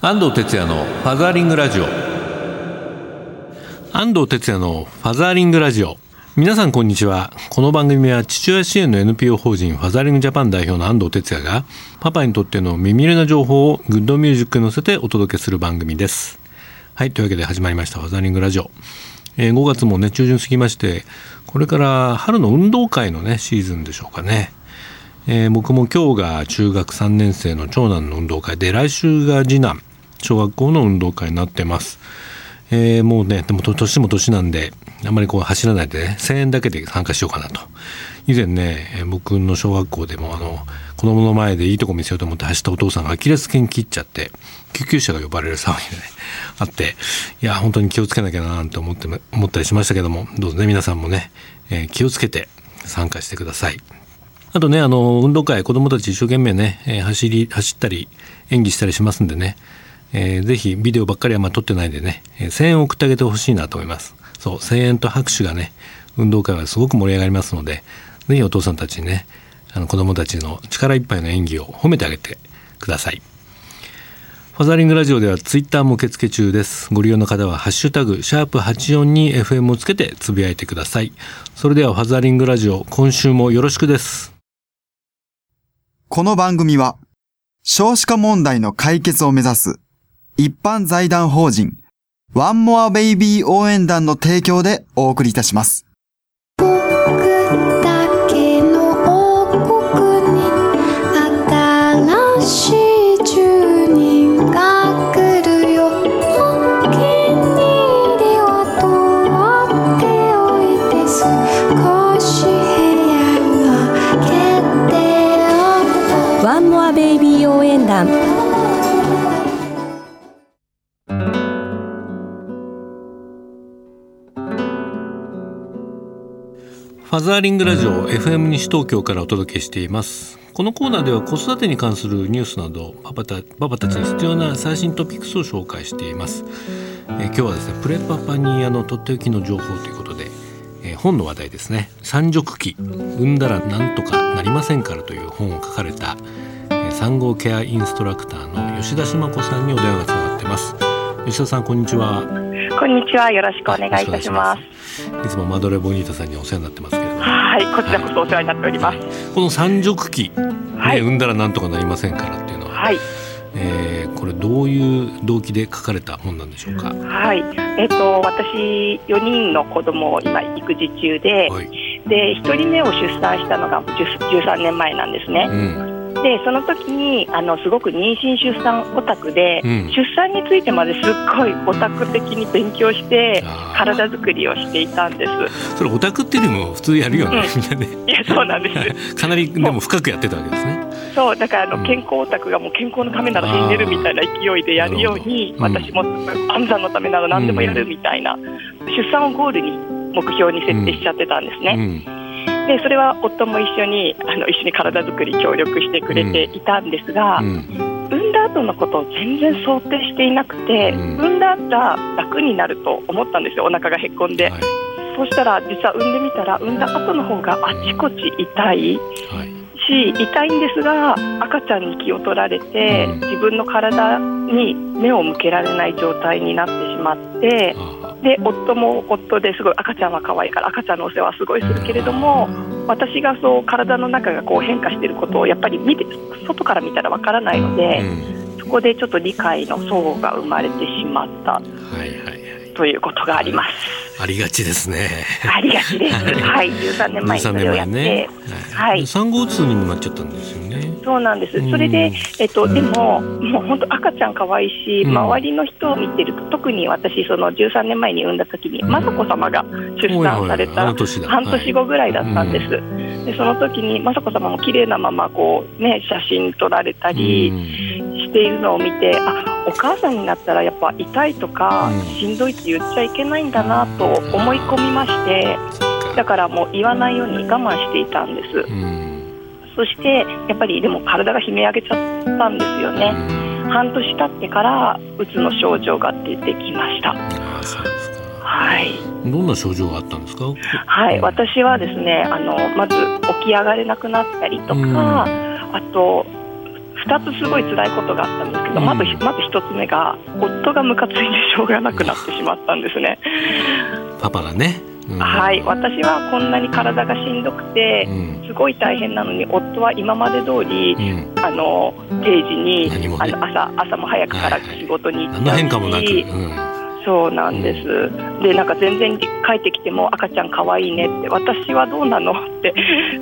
安藤哲也のファザーリングラジオ。安藤哲也のファザーリングラジオ。皆さんこんにちは。この番組は父親支援の NPO 法人ファザーリングジャパン代表の安藤哲也がパパにとっての耳寄りな情報をグッドミュージックに乗せてお届けする番組です。はいというわけで始まりましたファザーリングラジオ、えー、5月もね中旬過ぎましてこれから春の運動会のねシーズンでしょうかね。えー、僕も今日が中学3年生の長男の運動会で来週が次男。小学校の運動会になってます。えー、もうね、でも年も年なんで、あんまりこう走らないでね、1000円だけで参加しようかなと。以前ね、僕の小学校でもあの、子供の前でいいとこ見せようと思って走ったお父さんがアキレス腱切っちゃって、救急車が呼ばれる騒ぎでね、あって、いや、本当に気をつけなきゃななんて思って、思ったりしましたけども、どうぞね、皆さんもね、えー、気をつけて参加してください。あとね、あの、運動会、子供たち一生懸命ね、え、走り、走ったり、演技したりしますんでね、えー、ぜひビデオばっかりはまあ撮ってないでね、えー、声援を送ってあげてほしいなと思います。そう、声援と拍手がね、運動会はすごく盛り上がりますので、ぜひお父さんたちにね、あの子供たちの力いっぱいの演技を褒めてあげてください。ファザリングラジオではツイッターも受付中です。ご利用の方はハッシュタグ、シャープ84に FM をつけてつぶやいてください。それではファザリングラジオ、今週もよろしくです。この番組は、少子化問題の解決を目指す一般財団法人ワンモアベイビー応援団の提供でお送りいたします。ワンモアベイビー応援団ファザーリングラジオ FM 西東京からお届けしています。このコーナーでは子育てに関するニュースなどパパたパパたちに必要な最新トピックスを紹介しています。え今日はですねプレパパにあのとっておきの情報ということで、え本の話題ですね。三熟期産んだらなんとかなりませんからという本を書かれた、え産後ケアインストラクターの吉田島子さんにお電話がつながってます。吉田さんこんにちは。こんにちは。よろしくお願いいたします。いつもマドレボニータさんにお世話になってますけれども。はい、こちらこそお世話になっております。はい、この三熟期、はい、産んだらなんとかなりませんからっていうのは。はい。えー、これどういう動機で書かれた本なんでしょうか？はい。えっ、ー、と私四人の子供を今育児中で、はい、で一人目を出産したのが十三年前なんですね。うんでその時にあのすごく妊娠出産オタクで、うん、出産についてまですっごいオタク的に勉強して体作りをしていたんです。それオタクっていうよりも普通やるよね、うん、みんなね。いやそうなんです。かなりでも深くやってたわけですね。そうだからあの、健康オタクがもう健康のためなら死んでるみたいな勢いでやるように、私も安産のためなら何でもやるみたいな、出産をゴールに目標に設定しちゃってたんですね、でそれは夫も一緒にあの一緒に体作り協力してくれていたんですが、うん、産んだ後のことを全然想定していなくて、うん、産んだら楽になると思ったんですよお腹がへこんで、はい、そうしたら実は産んでみたら産んだ後の方があちこち痛い、はい。し痛いんですが赤ちゃんに気を取られて、自分の体に目を向けられない状態になってしまってで夫も夫ですごい赤ちゃんは可愛いから赤ちゃんのお世話はすごいするけれども私がそう体の中がこう変化していることをやっぱり見て外から見たらわからないので、そこでちょっと理解の齟齬が生まれてしまった、はいはい、ということがあります。ありがちですね。ありがちです。はい、十三年前にそれをやって、ね、はい。三号痛にもなっちゃったんですよね。そうなんです。それで、えっと、でも、もう本当赤ちゃん可愛いし、周りの人を見てると、特に私、その十三年前に産んだ時に、雅子様が出産された。半年後ぐらいだったんです。で、その時に、雅子様も綺麗なまま、こう、ね、写真撮られたり。しているのを見て、あ。お母さんになったらやっぱ痛いとか、しんどいって言っちゃいけないんだなと思い込みましてだからもう言わないように我慢していたんです、そしてやっぱりでも体が悲鳴上げちゃったんですよね、半年経ってからうつの症状が出てきました。はい。どんな症状があったんですか？はい、私はですね、あのまず起き上がれなくなったりとか、あと2つすごい辛いことがあったんですけど、まずまず1つ目が夫がムカついてしょうがなくなってしまったんですね。パパがね。うん、はい。私はこんなに体がしんどくて、すごい大変なのに夫は今まで通り、うん、あの定時に、ね、あの朝朝も早くから仕事に行ったし、はいそうなんです、でなんか全然帰ってきても赤ちゃん可愛いねって私はどうなのって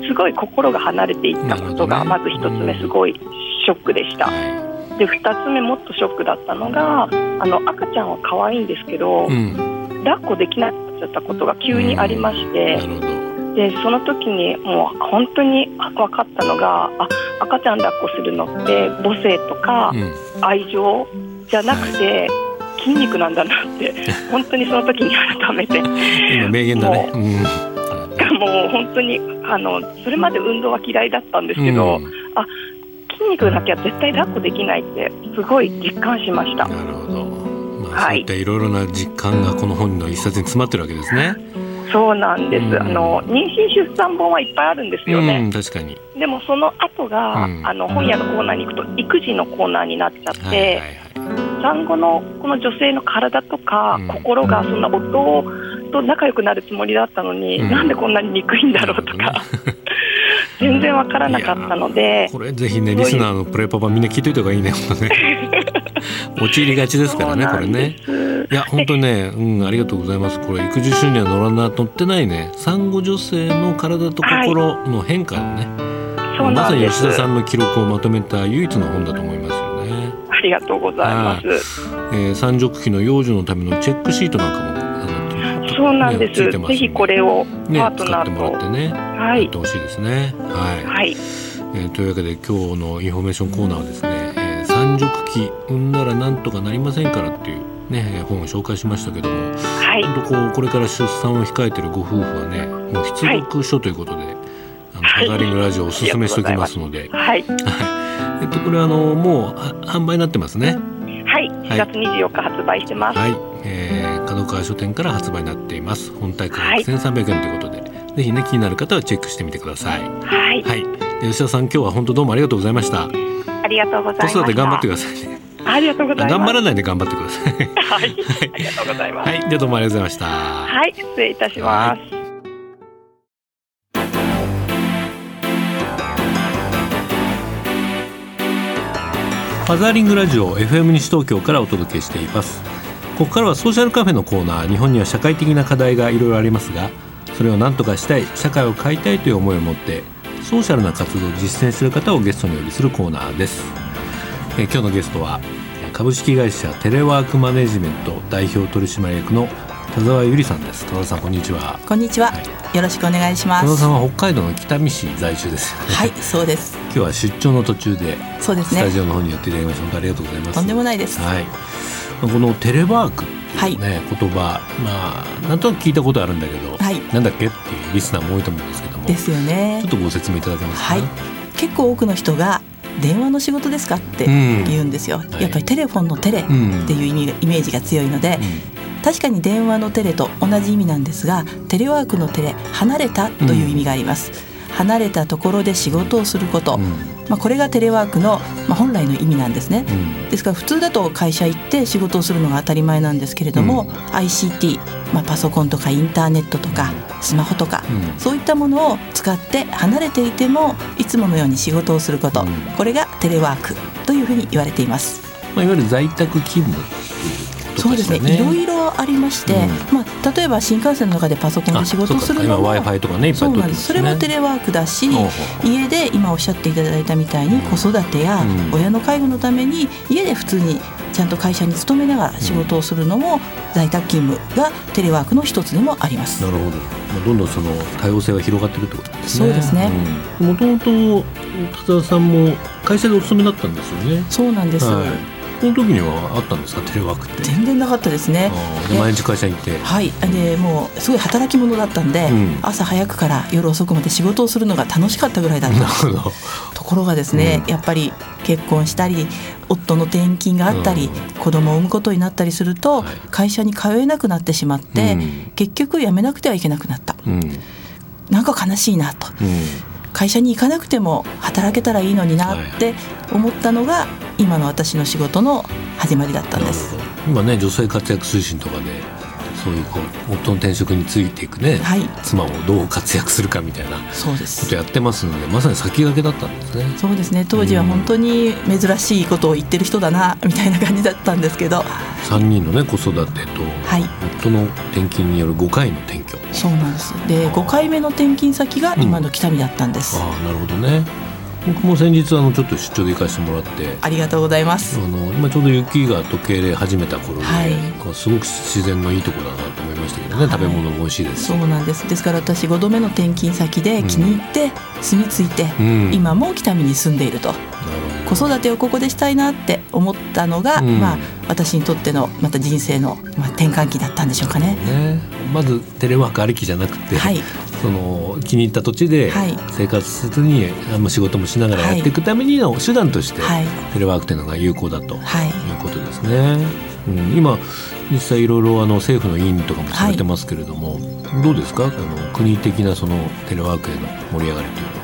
すごい心が離れていったことがまず1つ目すごいショックでした。で2つ目もっとショックだったのがあの赤ちゃんは可愛いんですけど、うん、抱っこできなくなっちゃったことが急にありまして。でその時にもう本当に分かったのがあ赤ちゃん抱っこするのって母性とか愛情じゃなくて、筋肉なんだなって 本当にその時に改めて。今名言だね、うん、もう本当にあのそれまで運動は嫌いだったんですけど、うん、あ筋肉なきゃ絶対抱っこできないってすごい実感しました。なるほど、まあ、そういったいろいろな実感がこの本の一冊に詰まってるわけですね。そうなんです、うん、あの妊娠出産本はいっぱいあるんですよね、うん、確かに。でもその後が、うん、あの本屋のコーナーに行くと育児のコーナーになっちゃって、はいはいはい。産後のこの女性の体とか心がそんな夫と仲良くなるつもりだったのに、うん、なんでこんなに憎いんだろうとか、全然わからなかったので。これぜひねリスナーのプレパパみんな聞いといた方がいいね。本当ね陥りがちですからねこれね。いや本当にねうんありがとうございます。これ育児書には載らな載ってないね。産後女性の体と心の変化をね、はい、まさに吉田さんの記録をまとめた唯一の本だと思いますよね。ありがとうございます、えー、産褥期の養生のためのチェックシートなんかもそうなんです。ね、ぜひこれをパートナーと、ね、ってね、はい、やってほしいですね。はい。はい、えー、というわけで今日のインフォメーションコーナーはですね、えー、産褥期産んだらなんとかなりませんからっていうね本を紹介しましたけども、はい、本当こうこれから出産を控えているご夫婦はね、もう必読書ということで、はい、あのハザリングラジオをおすすめしておきますので、はい。えっとこれあのもう販売になってますね。はい、4月24日発売してます。はい、えー、角川書店から発売になっています。本体価格1300円ということで、はい、ぜひね気になる方はチェックしてみてください。はい。はい。吉田さん今日は本当どうもありがとうございました。ありがとうございます。子育て頑張ってくださいね。ありがとうございます。頑張らないで頑張ってください。はい。ありがとうございます。はい、どうもありがとうございました。はい、失礼いたします。ファザーリングラジオ FM 西東京からお届けしていますここからはソーシャルカフェのコーナー日本には社会的な課題がいろいろありますがそれを何とかしたい社会を変えたいという思いを持ってソーシャルな活動を実践する方をゲストにお呼びするコーナーです。え今日のゲストは株式会社テレワークマネジメント代表取締役の田沢由里さんです。田沢さんこんにちは。こんにちは、はい、よろしくお願いします。田沢さんは北海道の北見市在住です。はいそうです。今日は出張の途中でそうですね。スタジオの方に寄っていただきまして本当ありがとうございます。とんでもないです。はいこのテレワークってい。うね、はい、言葉まあなんとなく聞いたことあるんだけど、はい、なんだっけっていうリスナーも多いと思うんですけどもですよね。ちょっとご説明いただけますか、はい、結構多くの人が電話の仕事ですかって言うんですよ、うん、やっぱりテレフォンのテレっていう意味、イメージが強いので、確かに電話のテレと同じ意味なんですがテレワークのテレ離れたという意味があります、うん、離れたところで仕事をすること、うん、まあ、これがテレワークの、まあ、本来の意味なんですね、うん、ですから普通だと会社行って仕事をするのが当たり前なんですけれども、ICT、まあ、パソコンとかインターネットとかスマホとか、そういったものを使って離れていてもいつものように仕事をすること、これがテレワークというふうに言われています。まあ、いわゆる在宅勤務そうですねいろいろありまして、うん、まあ、例えば新幹線の中でパソコンで仕事するのも w i f i とかねそれもテレワークだし家で今おっしゃっていただいたみたいに子育てや親の介護のために家で普通にちゃんと会社に勤めながら仕事をするのも在宅勤務がテレワークの一つでもあります。なるほど。まあどんどんその多様性が広がってるってことですね。そうですね。もともと田沢さんも会社でお勤めだったんですよね。そうなんです。はいこの時にはあったんですか？テレワークって。全然なかったですね。毎日会社行って。はい。でもうすごい働き者だったんで、うん、朝早くから夜遅くまで仕事をするのが楽しかったぐらいだった。んですところがですね、うん、やっぱり結婚したり夫の転勤があったり、うん、子供を産むことになったりすると、はい、会社に通えなくなってしまって、結局辞めなくてはいけなくなった、うん、なんか悲しいなと。会社に行かなくても働けたらいいのになって思ったのが今の私の仕事の始まりだったんです。今ね女性活躍推進とかでそういうこう夫の転職についていくね、はい、妻もどう活躍するかみたいなことやってますのでまさに先駆けだったんですね。そうですね。当時は本当に珍しいことを言ってる人だなみたいな感じだったんですけど。3人のね子育てと、はい、夫の転勤による5回の転居。そうなんです。で5回目の転勤先が今の北見だったんです、うん、ああなるほどね僕も先日あのちょっと出張で行かせてもらってありがとうございます。あの今ちょうど雪が溶け始めた頃で、はい、すごく自然のいいところだなと思いましたけどね、はい、食べ物も美味しいですそうなんです。ですから私5度目の転勤先で気に入って住み着いて、うん、今も北見に住んでいると、子育てをここでしたいなって思ったのが、うん、まあ私にとってのまた人生の、まあ、転換期だったんでしょうかね。ね。まずテレワークありきじゃなくて、はい、その気に入った土地で生活せずに、あんま仕事もしながらやっていくためにの手段として、テレワークというのが有効だとい。うことですね。うん、今実際いろいろあの政府の委員とかもされてますけれども、はい、どうですか？あの国的なそのテレワークへの盛り上がりというのは。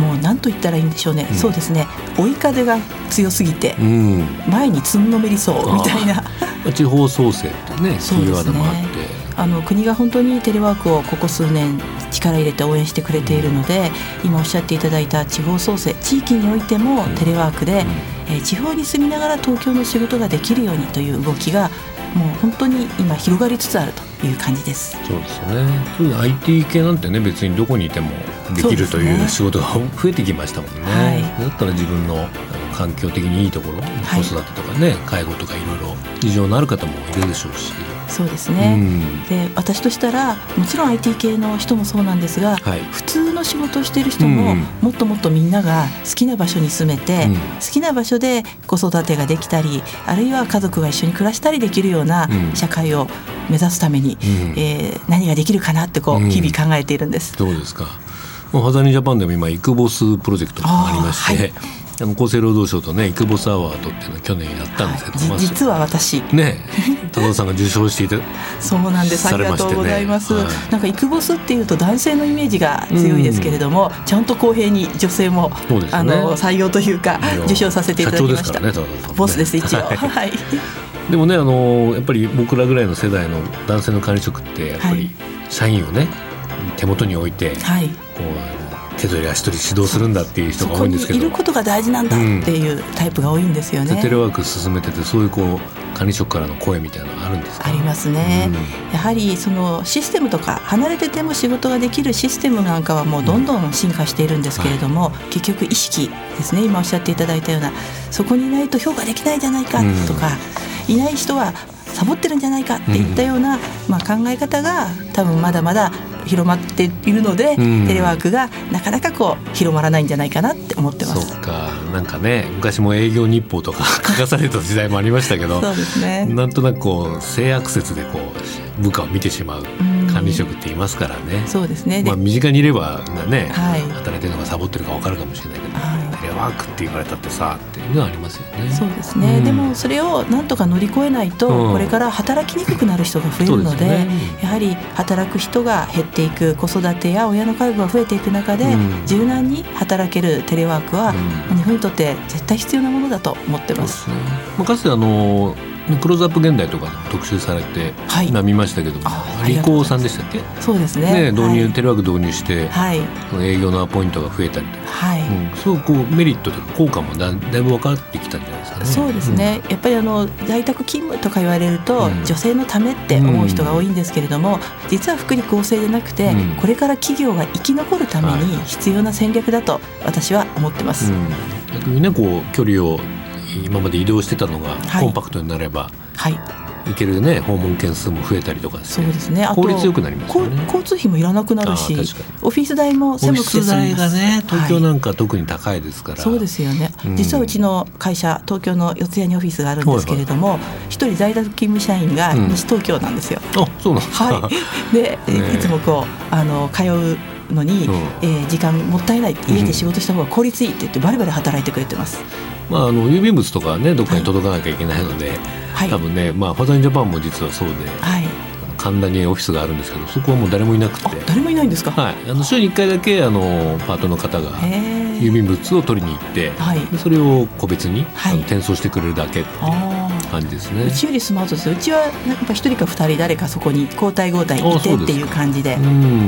もう何と言ったらいいんでしょうね、うん、そうですね。追い風が強すぎて、うん、前につんのめりそうみたいな。地方創生ってね。キーワードもあって。あの国が本当にテレワークをここ数年力入れて応援してくれているので今おっしゃっていただいた地方創生地域においてもテレワークで、えー、地方に住みながら東京の仕事ができるようにという動きがもう本当に今広がりつつあるという感じです。そうですよね。IT 系なんてね別にどこにいてもできるという仕事が増えてきましたもんね、はい、だったら自分の環境的にいいところ、子育てとかね介護とかいろいろ事情のある方もいるでしょうし。そうですね、うん、で私としたらもちろん IT 系の人もそうなんですが、はい、普通の仕事をしている人も、うん、もっともっとみんなが好きな場所に住めて、うん、好きな場所で子育てができたりあるいは家族が一緒に暮らしたりできるような社会を目指すために、うん、えー、何ができるかなってこう日々考えているんです。どうですか？ハザニジャパンでも今イクボスプロジェクトがありまして、はいあの厚生労働省とねイクボスアワードっていうのを去年やったんですけど、はい、実は私。ね多田さんが受賞していて そうなんです。ありがとうございます、はい、なんかイクボスっていうと男性のイメージが強いですけれども、ちゃんと公平に女性も、ね、あの採用というか受賞させていただきました、ね、ボスです一応。はい。でもねあのやっぱり僕らぐらいの世代の男性の管理職ってやっぱり社員をね、手元に置いて、はい、こう手取り足取り指導するんだっていう人が多いんですけど。いることが大事なんだっていうタイプが多いんですよね、うん、テレワーク進めててそういうこう管理職からの声みたいなのあるんですありますね、うん、やはりそのシステムとか離れてても仕事ができるシステムなんかはもうどんどん進化しているんですけれども、うん。はい、結局意識ですね。今おっしゃっていただいたようなそこにいないと評価できないじゃないかとか、いない人はサボってるんじゃないかっていったような、まあ、考え方が多分まだまだ広まっているので、うん、テレワークがなかなかこう広まらないんじゃないかなって思ってます。そっか。なんかね昔も営業日報とか 書かされた時代もありましたけどそうですね。なんとなくこう性悪説でこう部下を見てしまう管理職っていますからね。そうですね。まあ、身近にいればね、はい、働いてるのがサボってるか分かるかもしれないけど、はい、テレワークって言われたってさっていうのはありますよね。そうですね、うん、でもそれをなんとか乗り越えないと、これから働きにくくなる人が増えるのででね、やはり働く人が減っていく子育てや親の介護が増えていく中で、うん、柔軟に働けるテレワークは、うん、日本にとって絶対必要なものだと思ってます。まあ、かつてあのクローズアップ現代とか特集されて、はい、今見ましたけどリコーさんでしたっけ？そうですね。ね導入、はい、テレワーク導入して、はい、営業のアポイントが増えたりとか、はい。うん、すごくこうメリットとか効果もだだいぶ分かってきたんじゃないですかね。そうですね、うん、やっぱりあの在宅勤務とか言われると、うん、女性のためって思う人が多いんですけれども、実は福利厚生でなくて、これから企業が生き残るために必要な戦略だと私は思ってます。逆にねこう距離を今まで移動してたのがコンパクトになれば、はい、行けるね訪問件数も増えたりとか、ね、そうですね。効率よくなりますよね。交通費もいらなくなるしオフィス代も狭くて済み代がね東京なんか特に高いですから、はい、そうですよね、うん、実はうちの会社東京の四谷にオフィスがあるんですけれども一、人在宅勤務社員が西東京なんですよ、うん、あそうなんはい。で、ね、いつもこうあの通うのに、うん、えー、時間もったいない。家で仕事した方が効率いいって言ってバリバリ働いてくれてます。まあ、あの郵便物とかねどっかに届かなきゃいけないので、はい、多分ね、まあ、ファザーインジャパンも実はそうで、はい、神田にオフィスがあるんですけどそこはもう誰もいなくて。誰もいないんですか？はい。あの週に1回だけあのパートの方が郵便物を取りに行って、はい、それを個別に、はい、転送してくれるだけっていう感じですね。うちよりスマートです。うちはやっぱ一人か二人誰かそこに交代交代いてっていう感じで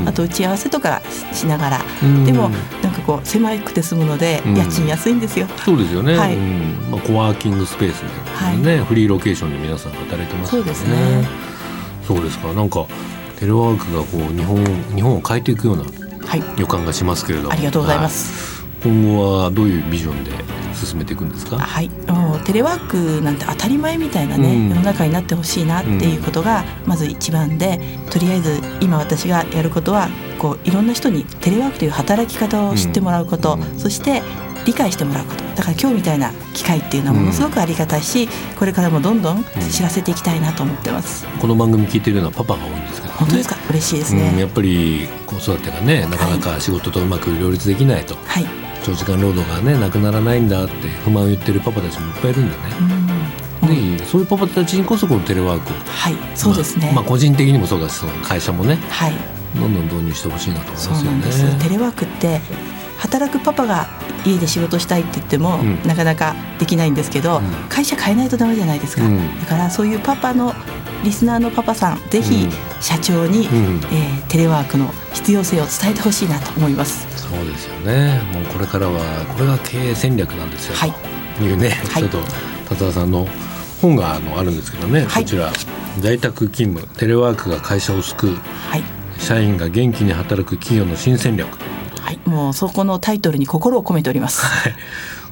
あと打ち合わせとかしながら。でもかこう狭くて済むので家賃安いんですよ。そうですよね、はい。まあ、コワーキングスペースみたいなね、フリーロケーションで皆さん働いてますそうですね。そうですか。なんかテレワークがこう日本日本を変えていくような予感がしますけれども、はい、ありがとうございます、今後はどういうビジョンで進めていくんですか？はい。もうテレワークなんて当たり前みたいなね、うん、世の中になってほしいなっていうことがまず一番で、うん、とりあえず今私がやることはこういろんな人にテレワークという働き方を知ってもらうこと、うん、そして理解してもらうこと。だから今日みたいな機会っていうのはものすごくありがたいし、これからもどんどん知らせていきたいなと思ってます、この番組聞いてるのはパパが多いんですけど、ね、本当ですか？嬉しいですね、やっぱり子育てがねなかなか仕事とうまく両立できないと、はい、長時間労働がねなくならないんだって不満を言ってるパパたちもいっぱいいるんでね、でそういうパパたちにこそこのテレワークはいそうですね、まあ、まあ個人的にもそうだしその会社もね、はい、どんどん導入してほしいなと思いますよね。テレワークって働くパパが家で仕事したいって言っても、うん、なかなかできないんですけど、うん、会社変えないとダメじゃないですか、うん、だからそういうパパのリスナーのパパさんぜひ社長に、うん、えー、テレワークの必要性を伝えてほしいなと思います。そうですよね。もうこれからはこれが経営戦略なんですよ、はい、というね、はい、ちょっと達田さんの本があのあるんですけどね、はい、こちら在宅勤務テレワークが会社を救う、はい、社員が元気に働く企業の新戦略はいもうそこのタイトルに心を込めております、はい、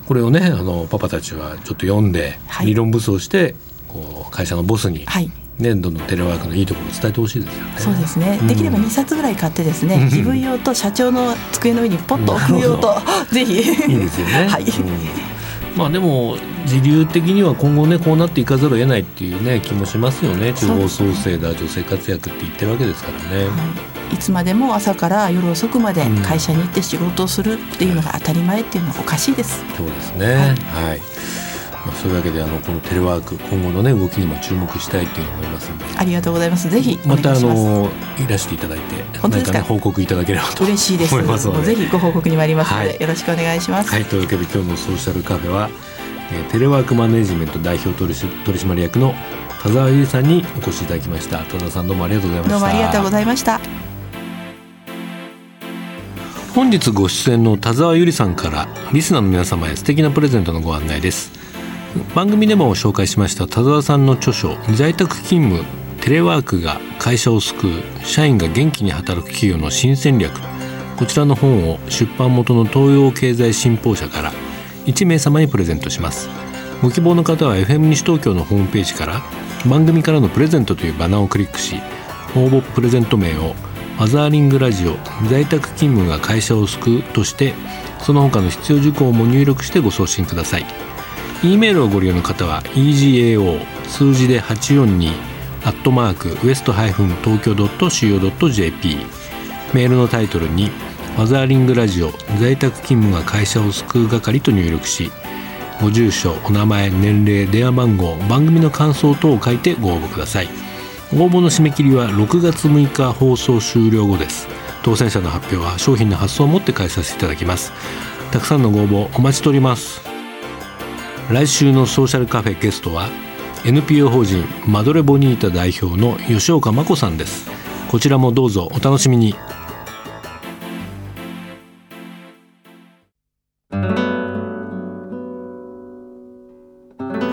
これをねあのパパたちはちょっと読んで、はい、理論武装してこう会社のボスに、はい、ね、どんどんテレワークのいいところを伝えてほしいですよね。そうですね。できれば2冊ぐらい買ってですね、自分用と社長の机の上にポッと置く用と、ぜひ。いいですよね。はい。まあでも時流的には今後ねこうなっていかざるを得ないっていうね気もしますよね。地方創生だ女性活躍って言ってるわけですからね、はい、いつまでも朝から夜遅くまで会社に行って仕事をするっていうのが当たり前っていうのはおかしいです、そうですね。はい、はいまあ、そういうわけであのこのテレワーク今後のね動きにも注目したいという思いますので。ありがとうございます。ぜひまたあのいらしていただいて本当ですか、ね、報告いただければと。嬉しいです。思いますので。ぜひご報告に参りますので、はい、よろしくお願いします。はいというわけで今日のソーシャルカフェは、えー、テレワークマネジメント代表取締役の田沢由里さんにお越しいただきました。田沢さんどうもありがとうございました。どうもありがとうございました。本日ご出演の田沢由里さんからリスナーの皆様へ素敵なプレゼントのご案内です番組でも紹介しました田沢さんの著書「在宅勤務テレワークが会社を救う社員が元気に働く企業の新戦略」こちらの本を出版元の東洋経済新報社から1名様にプレゼントします。ご希望の方は FM 西東京のホームページから番組からのプレゼントというバナーをクリックし応募プレゼント名をマザーリングラジオ在宅勤務が会社を救うとしてその他の必要事項も入力してご送信ください。E メールをご利用の方は egao 数字で842アットマークウエストハイフン東京 .co.jp メールのタイトルにマザーリングラジオ在宅勤務が会社を救う係と入力しご住所お名前年齢電話番号番組の感想等を書いてご応募ください。応募の締め切りは6月6日放送終了後です。当選者の発表は商品の発送をもって返させていただきます。たくさんのご応募お待ちしております。来週のソーシャルカフェゲストは NPO 法人マドレボニータ代表の吉岡真子さんです。こちらもどうぞお楽しみに。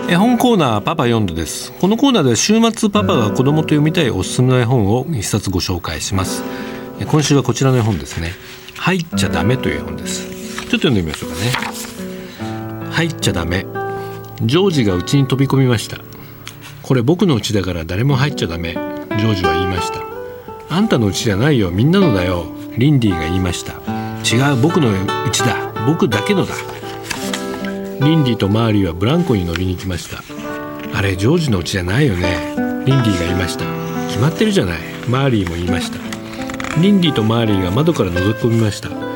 絵本コーナーパパ読んでです。このコーナーでは週末パパが子供と読みたいおすすめの絵本を一冊ご紹介します。今週はこちらの絵本ですね。入っちゃダメという絵本です。ちょっと読んでみましょうかね。入っちゃダメ。ジョージが家に飛び込みました。これ僕の家だから誰も入っちゃダメ。ジョージは言いました。あんたの家じゃないよ。みんなのだよ。リンディが言いました。違う僕の家だ。僕だけのだ。リンディとマーリーはブランコに乗りに来ました。あれジョージの家じゃないよね。リンディが言いました。決まってるじゃない。マーリーも言いました。リンディとマーリーが窓から覗き込みました。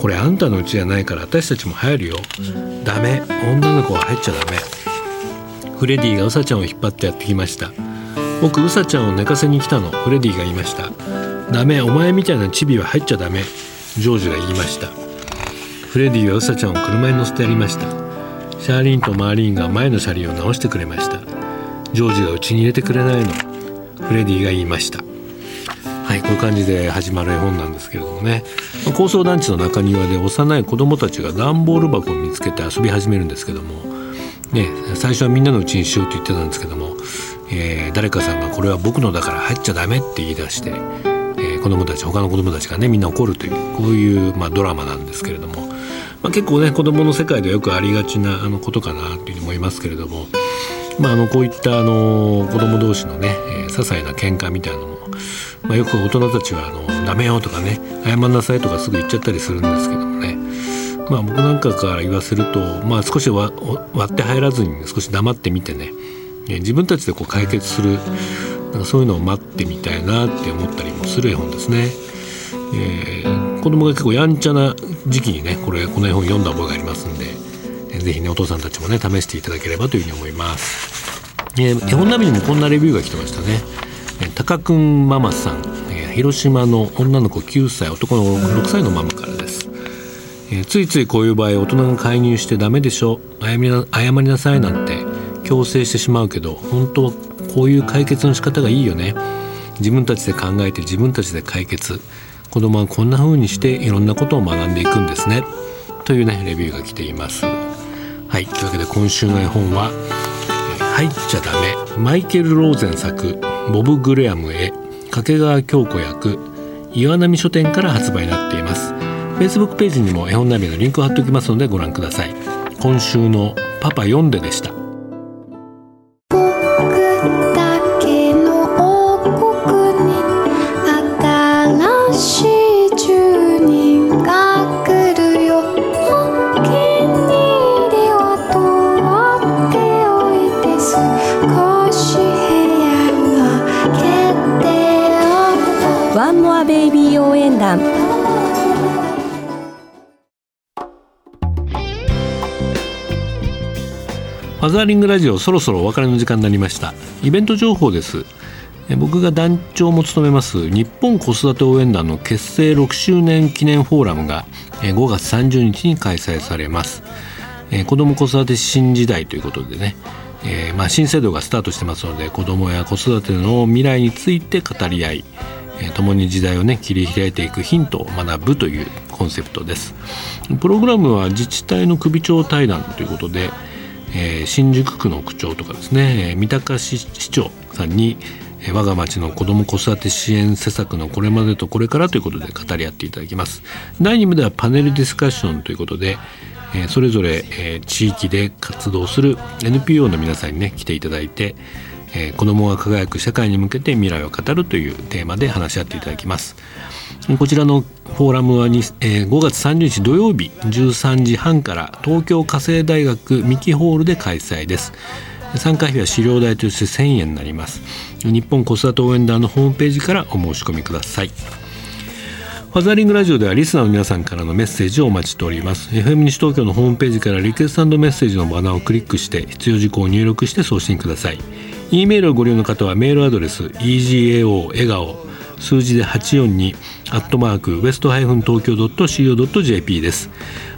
これあんたの家じゃないから私たちも入るよ。ダメ。女の子は入っちゃダメ。フレディがウサちゃんを引っ張ってやってきました。僕うさちゃんを寝かせに来たの。フレディが言いました。ダメ。お前みたいなチビは入っちゃダメ。ジョージが言いました。フレディはうさちゃんを車に乗せてやりました。シャーリンとマーリンが前の車輪を直してくれました。ジョージがうちに入れてくれないの。フレディが言いました。はいこういう感じで始まる絵本なんですけれどもね。高層団地の中庭で幼い子供たちが段ボール箱を見つけて遊び始めるんですけども。ね最初はみんなのうちにしようと言ってたんですけども、えー、誰かさんがこれは僕のだから入っちゃダメって言い出して、えー、子供たち他の子供たちがねみんな怒るというこういう、まあ、ドラマなんですけれども、まあ、結構ね子供の世界ではよくありがちなあのことかなというふうに思いますけれども、まあ、あのこういったあの子供同士のね、えー、些細な喧嘩みたいなのも、まあ、よく大人たちはあの「ダメよ」とかね「謝んなさい」とかすぐ言っちゃったりするんですけどもねまあ僕なんかから言わせると、まあ、少し割って入らずに少し黙ってみてね自分たちでこう解決するなんかそういうのを待ってみたいなって思ったりもする絵本ですね。えー、子供が結構やんちゃな時期にねこれこの絵本読んだ覚えがありますんで、えー、ぜひねお父さんたちもね試していただければというふうに思います。えー、絵本ナビにもこんなレビューが来てましたね。えー、たかくんママさん、え、広島の女の子9歳男の子6歳のママからです。え、ついついこういう場合大人が介入してダメでしょ謝りな謝りなさいなんて強制してしまうけど本当はこういう解決の仕方がいいよね。自分たちで考えて自分たちで解決。子供はこんな風にしていろんなことを学んでいくんですね。というねレビューが来ています。はいというわけで今週の絵本は「入っちゃダメ」マイケル・ローゼン作。ボブ・グレアムへ掛川京子役岩波書店から発売になっています。Facebook ページにも絵本ナビのリンクを貼っておきますのでご覧ください。今週のパパ読んででした。ザーリングラジオそろそろお別れの時間になりました。イベント情報です。僕が団長も務めます日本子育て応援団の結成6周年記念フォーラムが5月30日に開催されます。子ども子育て新時代ということでね。えー、まあ、新制度がスタートしてますので子どもや子育ての未来について語り合い、共に時代をね切り開いていくヒントを学ぶというコンセプトです。プログラムは自治体の首長対談ということで、えー、新宿区の区長とかですね三鷹市市長さんに我が町の子ども子育て支援施策のこれまでとこれからということで語り合っていただきます。第2部ではパネルディスカッションということでそれぞれ、地域で活動する NPO の皆さんにね来ていただいて、え子どもが輝く社会に向けて未来を語るというテーマで話し合っていただきます。こちらのフォーラムはに、え5月30日土曜日13時半から東京家政大学ミキホールで開催です。参加費は資料代として1000円になります。日本子育て応援団のホームページからお申し込みください。ファザリングラジオではリスナーの皆さんからのメッセージをお待ちしております。FM 西東京のホームページからリクエストメッセージのバナーをクリックして必要事項を入力して送信ください。E メールをご利用の方はメールアドレス egao 笑顔数字で842アットマークウエストハイフン東京 .co.jp です。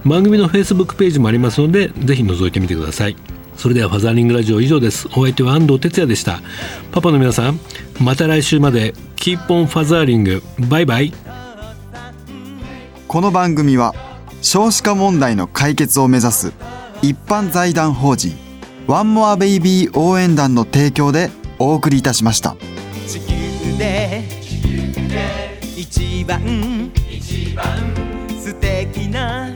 番組の Facebook ページもありますのでぜひ覗いてみてください。それではファザーリングラジオ以上です。お相手は安藤哲也でした。パパの皆さんまた来週まで keep on fathering。バイバイ。この番組は少子化問題の解決を目指す一般財団法人ワンモアベイビー応援団の提供でお送りいたしました。地球で一番。一番。素敵な